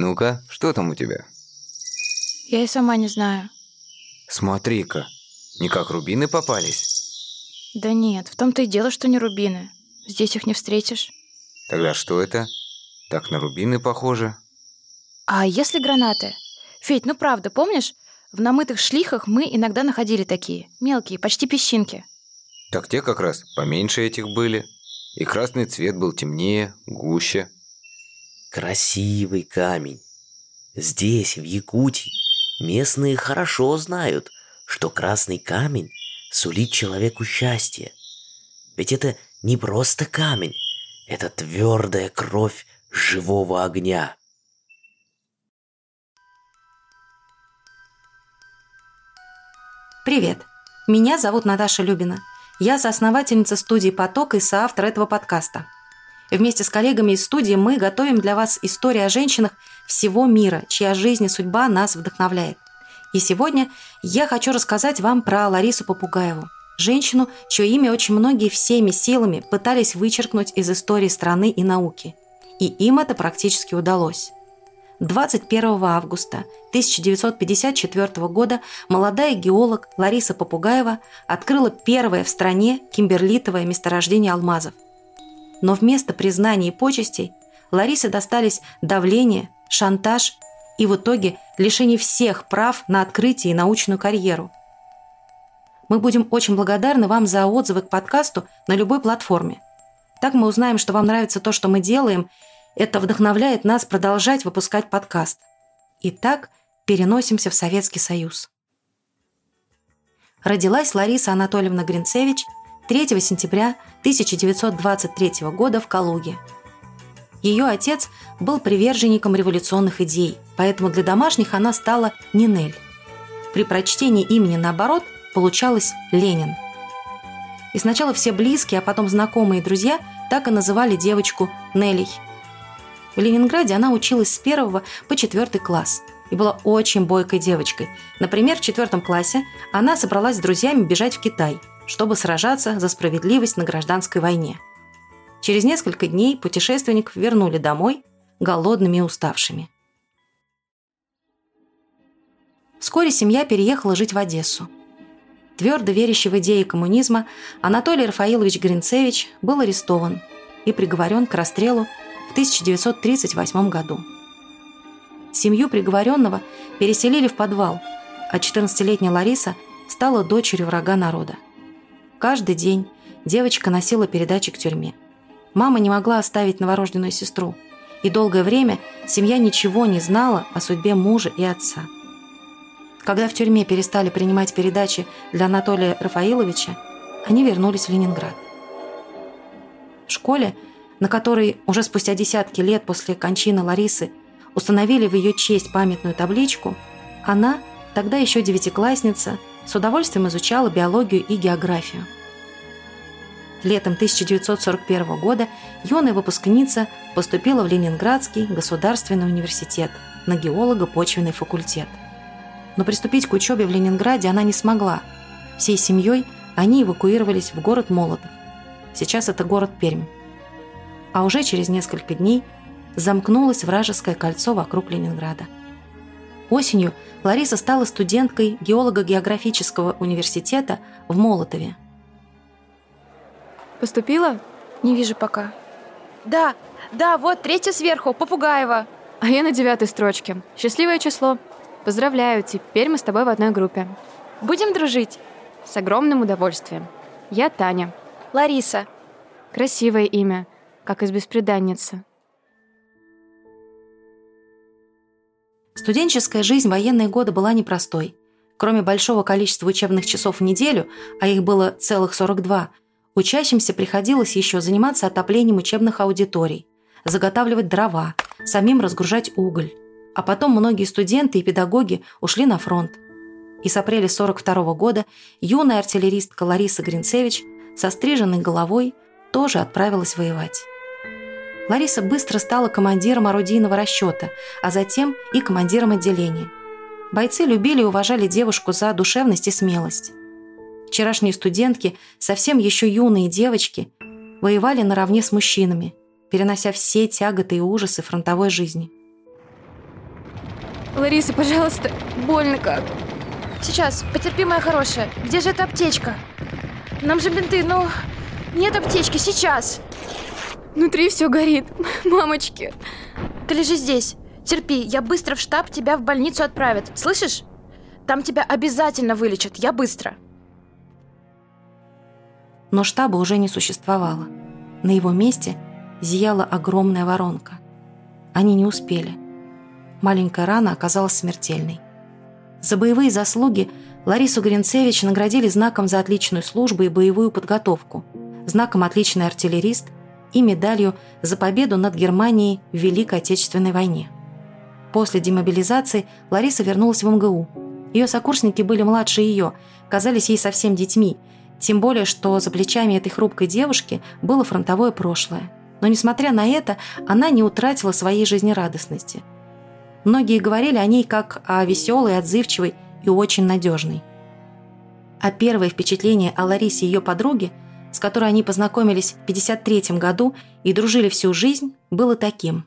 Ну-ка, что там у тебя? Я и сама не знаю. Смотри-ка, не как рубины попались. Да нет, в том-то и дело, что не рубины. Здесь их не встретишь. Тогда что это? Так на рубины похоже. А если гранаты? Федь, ну правда, помнишь, в намытых шлихах мы иногда находили такие, мелкие, почти песчинки. Так те как раз поменьше этих были. И красный цвет был темнее, гуще. Красивый камень. Здесь, в Якутии, местные хорошо знают, что красный камень сулит человеку счастье. Ведь это не просто камень, это твердая кровь живого огня. Привет! Меня зовут Наташа Любина. Я соосновательница студии «Поток» и соавтор этого подкаста. Вместе с коллегами из студии мы готовим для вас истории о женщинах всего мира, чья жизнь и судьба нас вдохновляет. И сегодня я хочу рассказать вам про Ларису Попугаеву, женщину, чье имя очень многие всеми силами пытались вычеркнуть из истории страны и науки. И им это практически удалось. 21 августа 1954 года молодая геолог Лариса Попугаева открыла первое в стране кимберлитовое месторождение алмазов. Но вместо признаний и почестей Ларисе достались давление, шантаж и в итоге лишение всех прав на открытие и научную карьеру. Мы будем очень благодарны вам за отзывы к подкасту на любой платформе. Так мы узнаем, что вам нравится то, что мы делаем – это вдохновляет нас продолжать выпускать подкаст. Итак, переносимся в Советский Союз. Родилась Лариса Анатольевна Гринцевич 3 сентября 1923 года в Калуге. Ее отец был приверженником революционных идей, поэтому для домашних она стала Нинель. При прочтении имени наоборот получалось Ленин. И сначала все близкие, а потом знакомые и друзья так и называли девочку Нелей – в Ленинграде она училась с первого по четвертый класс и была очень бойкой девочкой. Например, в четвертом классе она собралась с друзьями бежать в Китай, чтобы сражаться за справедливость на гражданской войне. Через несколько дней путешественников вернули домой голодными и уставшими. Вскоре семья переехала жить в Одессу. Твердо верящий в идеи коммунизма Анатолий Рафаилович Гринцевич был арестован и приговорен к расстрелу в 1938 году. Семью приговоренного переселили в подвал, а 14-летняя Лариса стала дочерью врага народа. Каждый день девочка носила передачи к тюрьме. Мама не могла оставить новорожденную сестру, и долгое время семья ничего не знала о судьбе мужа и отца. Когда в тюрьме перестали принимать передачи для Анатолия Рафаиловича, они вернулись в Ленинград. В школе на которой уже спустя десятки лет после кончины Ларисы установили в ее честь памятную табличку, она, тогда еще девятиклассница, с удовольствием изучала биологию и географию. Летом 1941 года юная выпускница поступила в Ленинградский государственный университет на геолого-почвенный факультет. Но приступить к учебе в Ленинграде она не смогла. Всей семьей они эвакуировались в город Молотов. Сейчас это город Пермь а уже через несколько дней замкнулось вражеское кольцо вокруг Ленинграда. Осенью Лариса стала студенткой геолого-географического университета в Молотове. Поступила? Не вижу пока. Да, да, вот третья сверху, Попугаева. А я на девятой строчке. Счастливое число. Поздравляю, теперь мы с тобой в одной группе. Будем дружить? С огромным удовольствием. Я Таня. Лариса. Красивое имя как из «Беспреданницы». Студенческая жизнь военные годы была непростой. Кроме большого количества учебных часов в неделю, а их было целых 42, учащимся приходилось еще заниматься отоплением учебных аудиторий, заготавливать дрова, самим разгружать уголь. А потом многие студенты и педагоги ушли на фронт. И с апреля 42 года юная артиллеристка Лариса Гринцевич со стриженной головой тоже отправилась воевать. Лариса быстро стала командиром орудийного расчета, а затем и командиром отделения. Бойцы любили и уважали девушку за душевность и смелость. Вчерашние студентки, совсем еще юные девочки, воевали наравне с мужчинами, перенося все тяготы и ужасы фронтовой жизни. Лариса, пожалуйста, больно как. Сейчас, потерпи, моя хорошая. Где же эта аптечка? Нам же бинты, ну... Нет аптечки, сейчас. Внутри все горит. Мамочки. Ты лежи здесь. Терпи, я быстро в штаб тебя в больницу отправят. Слышишь? Там тебя обязательно вылечат. Я быстро. Но штаба уже не существовало. На его месте зияла огромная воронка. Они не успели. Маленькая рана оказалась смертельной. За боевые заслуги Ларису Гринцевич наградили знаком за отличную службу и боевую подготовку, знаком «Отличный артиллерист» и медалью за победу над Германией в Великой Отечественной войне. После демобилизации Лариса вернулась в МГУ. Ее сокурсники были младше ее, казались ей совсем детьми, тем более, что за плечами этой хрупкой девушки было фронтовое прошлое. Но, несмотря на это, она не утратила своей жизнерадостности. Многие говорили о ней как о веселой, отзывчивой и очень надежной. А первое впечатление о Ларисе и ее подруге, с которой они познакомились в 1953 году и дружили всю жизнь, было таким.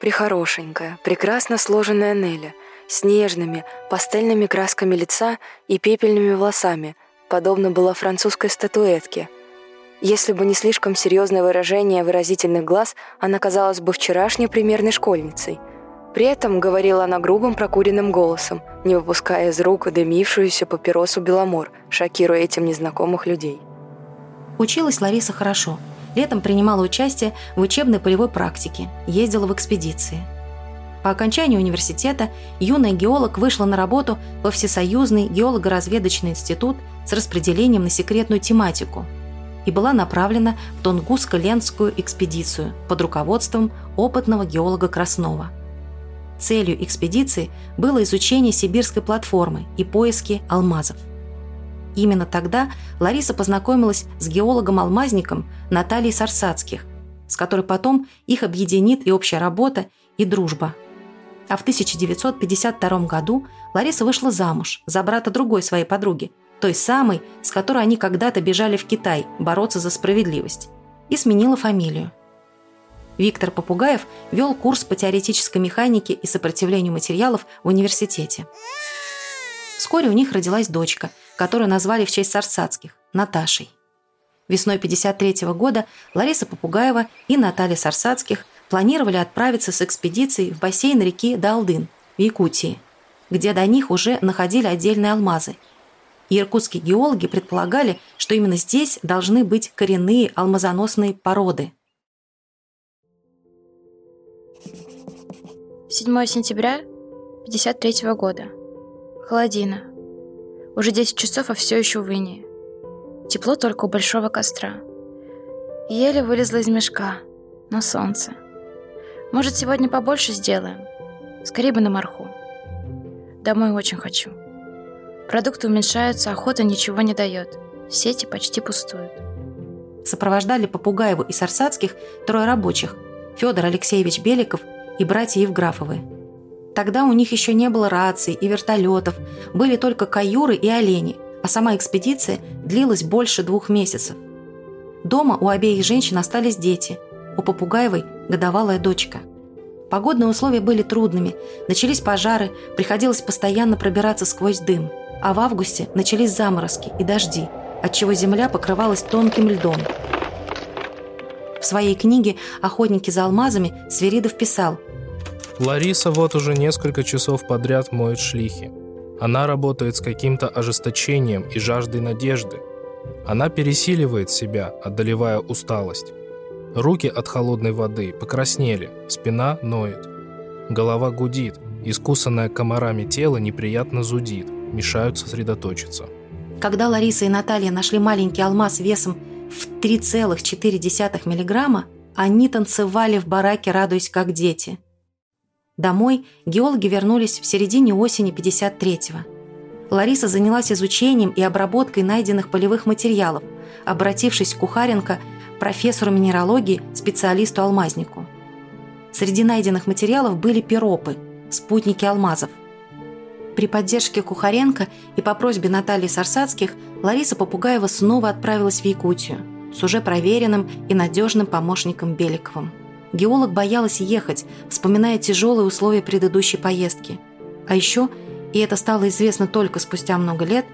Прихорошенькая, прекрасно сложенная Неля, с нежными, пастельными красками лица и пепельными волосами, подобно была французской статуэтке. Если бы не слишком серьезное выражение выразительных глаз, она казалась бы вчерашней примерной школьницей – при этом говорила она грубым прокуренным голосом, не выпуская из рук дымившуюся папиросу Беломор, шокируя этим незнакомых людей. Училась Лариса хорошо. Летом принимала участие в учебной полевой практике, ездила в экспедиции. По окончании университета юная геолог вышла на работу во Всесоюзный геолого-разведочный институт с распределением на секретную тематику и была направлена в Тунгусско-Ленскую экспедицию под руководством опытного геолога Краснова – Целью экспедиции было изучение сибирской платформы и поиски алмазов. Именно тогда Лариса познакомилась с геологом-алмазником Натальей Сарсацких, с которой потом их объединит и общая работа, и дружба. А в 1952 году Лариса вышла замуж за брата другой своей подруги, той самой, с которой они когда-то бежали в Китай бороться за справедливость, и сменила фамилию. Виктор Попугаев вел курс по теоретической механике и сопротивлению материалов в университете. Вскоре у них родилась дочка, которую назвали в честь Сарсацких – Наташей. Весной 1953 года Лариса Попугаева и Наталья Сарсацких планировали отправиться с экспедицией в бассейн реки Далдын в Якутии, где до них уже находили отдельные алмазы. И иркутские геологи предполагали, что именно здесь должны быть коренные алмазоносные породы – 7 сентября 53 года. Холодина. Уже 10 часов, а все еще в инии. Тепло только у большого костра. Еле вылезла из мешка, но солнце. Может, сегодня побольше сделаем? Скорее бы на морху. Домой очень хочу. Продукты уменьшаются, охота ничего не дает. Сети почти пустуют. Сопровождали Попугаеву и Сарсацких трое рабочих. Федор Алексеевич Беликов – и братья Евграфовы. Тогда у них еще не было раций и вертолетов, были только каюры и олени, а сама экспедиция длилась больше двух месяцев. Дома у обеих женщин остались дети, у Попугаевой – годовалая дочка. Погодные условия были трудными, начались пожары, приходилось постоянно пробираться сквозь дым, а в августе начались заморозки и дожди, отчего земля покрывалась тонким льдом. В своей книге «Охотники за алмазами» Сверидов писал Лариса вот уже несколько часов подряд моет шлихи. Она работает с каким-то ожесточением и жаждой надежды. Она пересиливает себя, одолевая усталость. Руки от холодной воды покраснели, спина ноет. Голова гудит, искусанное комарами тело неприятно зудит, мешают сосредоточиться. Когда Лариса и Наталья нашли маленький алмаз весом в 3,4 миллиграмма, они танцевали в бараке, радуясь как дети – Домой геологи вернулись в середине осени 53-го. Лариса занялась изучением и обработкой найденных полевых материалов, обратившись к Кухаренко, профессору минералогии, специалисту-алмазнику. Среди найденных материалов были пиропы, спутники алмазов. При поддержке Кухаренко и по просьбе Натальи Сарсацких Лариса Попугаева снова отправилась в Якутию с уже проверенным и надежным помощником Беликовым. Геолог боялась ехать, вспоминая тяжелые условия предыдущей поездки. А еще, и это стало известно только спустя много лет,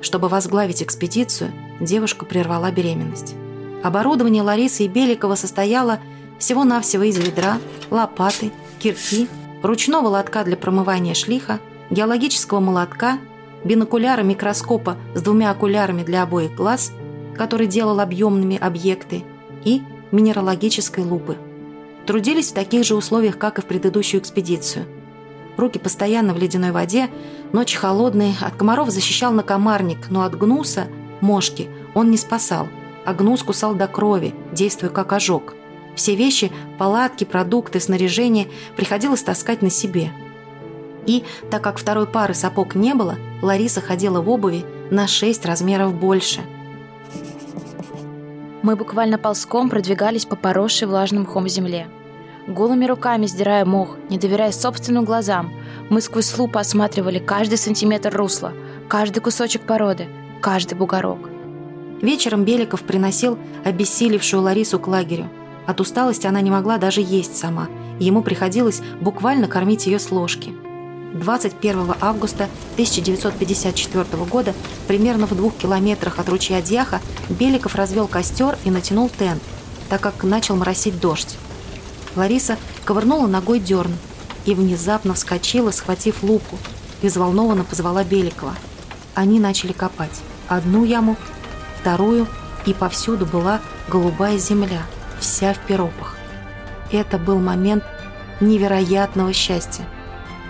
чтобы возглавить экспедицию, девушка прервала беременность. Оборудование Ларисы и Беликова состояло всего-навсего из ведра, лопаты, кирки, ручного лотка для промывания шлиха, геологического молотка, бинокуляра микроскопа с двумя окулярами для обоих глаз, который делал объемными объекты, и минералогической лупы. Трудились в таких же условиях, как и в предыдущую экспедицию. Руки постоянно в ледяной воде, ночи холодные, от комаров защищал накомарник, но от гнуса, мошки, он не спасал, а гнус кусал до крови, действуя как ожог. Все вещи, палатки, продукты, снаряжение приходилось таскать на себе. И, так как второй пары сапог не было, Лариса ходила в обуви на 6 размеров больше. Мы буквально ползком продвигались по поросшей влажным мхом земле. Голыми руками сдирая мох, не доверяя собственным глазам, мы сквозь лупу осматривали каждый сантиметр русла, каждый кусочек породы, каждый бугорок. Вечером Беликов приносил обессилевшую Ларису к лагерю. От усталости она не могла даже есть сама, ему приходилось буквально кормить ее с ложки. 21 августа 1954 года, примерно в двух километрах от ручья Дьяха, Беликов развел костер и натянул тент, так как начал моросить дождь. Лариса ковырнула ногой дерн и внезапно вскочила, схватив луку, и взволнованно позвала Беликова. Они начали копать. Одну яму, вторую, и повсюду была голубая земля – вся в пиропах. Это был момент невероятного счастья.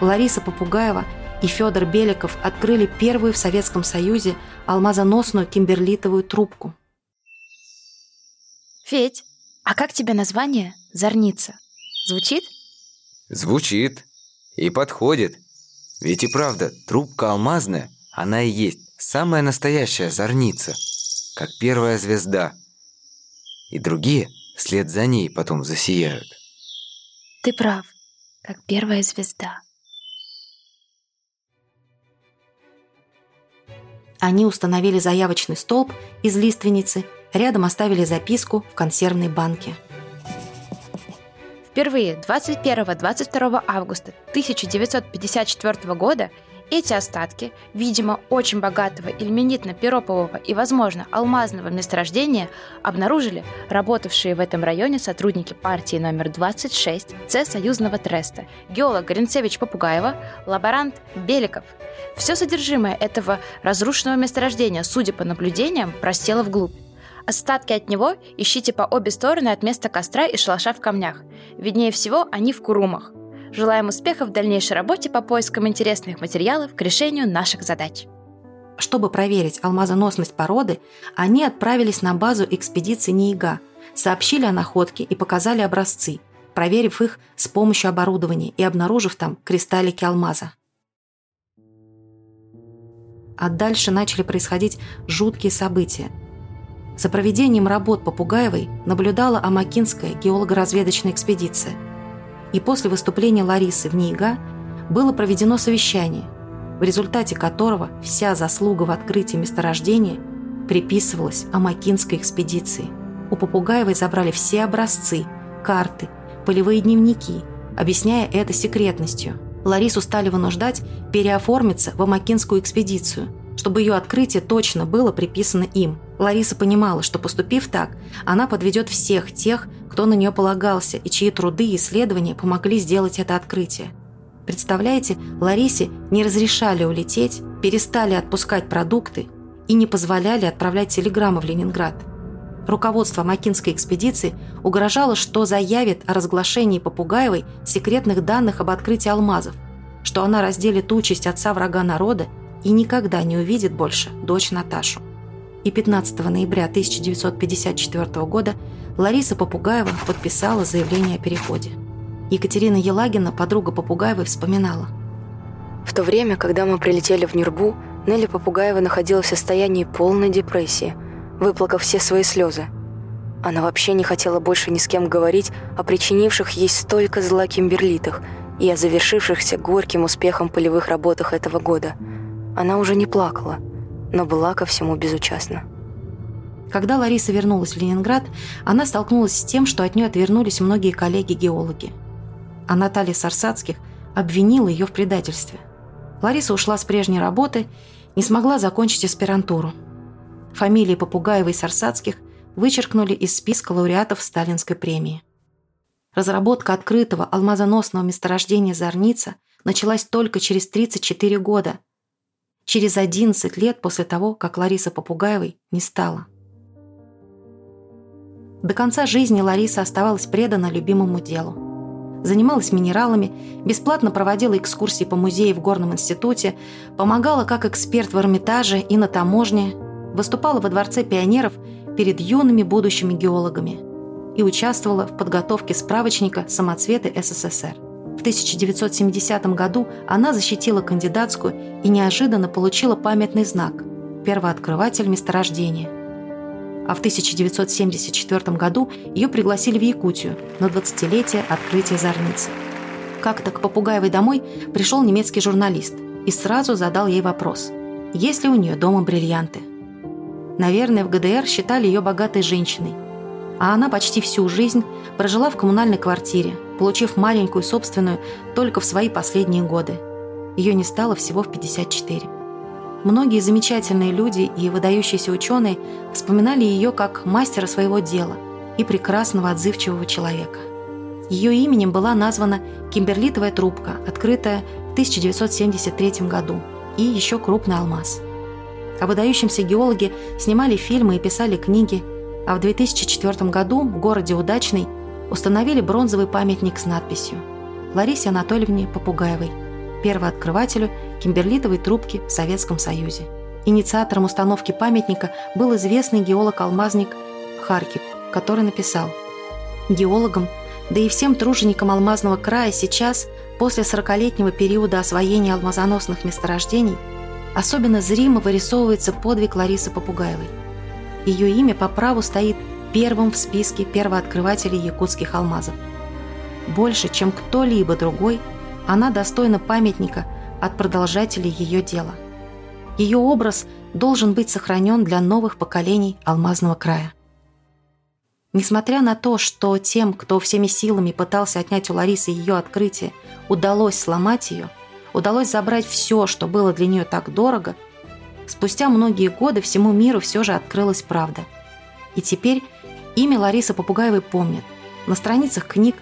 Лариса Попугаева и Федор Беликов открыли первую в Советском Союзе алмазоносную кимберлитовую трубку. Федь, а как тебе название «Зорница»? Звучит? Звучит. И подходит. Ведь и правда, трубка алмазная, она и есть самая настоящая зорница, как первая звезда. И другие – вслед за ней потом засияют. Ты прав, как первая звезда. Они установили заявочный столб из лиственницы, рядом оставили записку в консервной банке. Впервые 21-22 августа 1954 года эти остатки, видимо, очень богатого ильменитно-пиропового и, возможно, алмазного месторождения обнаружили работавшие в этом районе сотрудники партии номер 26 С Союзного Треста, геолог Гринцевич Попугаева, лаборант Беликов. Все содержимое этого разрушенного месторождения, судя по наблюдениям, просело вглубь. Остатки от него ищите по обе стороны от места костра и шалаша в камнях. Виднее всего они в Курумах – Желаем успехов в дальнейшей работе по поискам интересных материалов к решению наших задач. Чтобы проверить алмазоносность породы, они отправились на базу экспедиции НИИГА, сообщили о находке и показали образцы, проверив их с помощью оборудования и обнаружив там кристаллики алмаза. А дальше начали происходить жуткие события. За проведением работ Попугаевой наблюдала Амакинская геолого-разведочная экспедиция – и после выступления Ларисы в НИИГА было проведено совещание, в результате которого вся заслуга в открытии месторождения приписывалась Амакинской экспедиции. У Попугаевой забрали все образцы, карты, полевые дневники, объясняя это секретностью. Ларису стали вынуждать переоформиться в Амакинскую экспедицию, чтобы ее открытие точно было приписано им. Лариса понимала, что поступив так, она подведет всех тех, кто на нее полагался и чьи труды и исследования помогли сделать это открытие. Представляете, Ларисе не разрешали улететь, перестали отпускать продукты и не позволяли отправлять телеграммы в Ленинград. Руководство Макинской экспедиции угрожало, что заявит о разглашении Попугаевой секретных данных об открытии алмазов, что она разделит участь отца врага народа и никогда не увидит больше дочь Наташу и 15 ноября 1954 года Лариса Попугаева подписала заявление о переходе. Екатерина Елагина, подруга Попугаевой, вспоминала. В то время, когда мы прилетели в Нюрбу, Нелли Попугаева находилась в состоянии полной депрессии, выплакав все свои слезы. Она вообще не хотела больше ни с кем говорить о причинивших ей столько зла кимберлитах и о завершившихся горьким успехом полевых работах этого года. Она уже не плакала – но была ко всему безучастна. Когда Лариса вернулась в Ленинград, она столкнулась с тем, что от нее отвернулись многие коллеги-геологи. А Наталья Сарсацких обвинила ее в предательстве. Лариса ушла с прежней работы, не смогла закончить аспирантуру. Фамилии Попугаева и Сарсацких вычеркнули из списка лауреатов Сталинской премии. Разработка открытого алмазоносного месторождения Зорница началась только через 34 года, через 11 лет после того, как Лариса Попугаевой не стала. До конца жизни Лариса оставалась предана любимому делу. Занималась минералами, бесплатно проводила экскурсии по музею в Горном институте, помогала как эксперт в Эрмитаже и на таможне, выступала во Дворце пионеров перед юными будущими геологами и участвовала в подготовке справочника «Самоцветы СССР». В 1970 году она защитила кандидатскую и неожиданно получила памятный знак – первооткрыватель месторождения – а в 1974 году ее пригласили в Якутию на 20-летие открытия зорницы. Как-то к Попугаевой домой пришел немецкий журналист и сразу задал ей вопрос, есть ли у нее дома бриллианты. Наверное, в ГДР считали ее богатой женщиной, а она почти всю жизнь прожила в коммунальной квартире, получив маленькую собственную только в свои последние годы. Ее не стало всего в 54. Многие замечательные люди и выдающиеся ученые вспоминали ее как мастера своего дела и прекрасного отзывчивого человека. Ее именем была названа кимберлитовая трубка, открытая в 1973 году, и еще крупный алмаз. О выдающемся геологе снимали фильмы и писали книги, а в 2004 году в городе Удачный установили бронзовый памятник с надписью «Ларисе Анатольевне Попугаевой, первооткрывателю кимберлитовой трубки в Советском Союзе. Инициатором установки памятника был известный геолог-алмазник Харкив, который написал «Геологам, да и всем труженикам алмазного края сейчас, после 40-летнего периода освоения алмазоносных месторождений, особенно зримо вырисовывается подвиг Ларисы Попугаевой. Ее имя по праву стоит первым в списке первооткрывателей якутских алмазов. Больше, чем кто-либо другой, она достойна памятника – от продолжателей ее дела. Ее образ должен быть сохранен для новых поколений Алмазного края. Несмотря на то, что тем, кто всеми силами пытался отнять у Ларисы ее открытие, удалось сломать ее, удалось забрать все, что было для нее так дорого, спустя многие годы всему миру все же открылась правда. И теперь имя Ларисы Попугаевой помнят на страницах книг,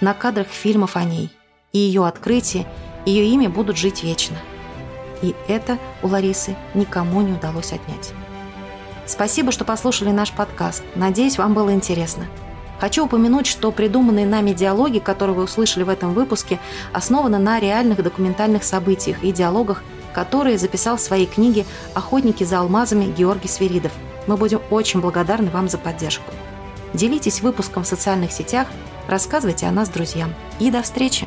на кадрах фильмов о ней. И ее открытие – ее имя будут жить вечно. И это у Ларисы никому не удалось отнять. Спасибо, что послушали наш подкаст. Надеюсь, вам было интересно. Хочу упомянуть, что придуманные нами диалоги, которые вы услышали в этом выпуске, основаны на реальных документальных событиях и диалогах, которые записал в своей книге «Охотники за алмазами» Георгий Сверидов. Мы будем очень благодарны вам за поддержку. Делитесь выпуском в социальных сетях, рассказывайте о нас друзьям. И до встречи!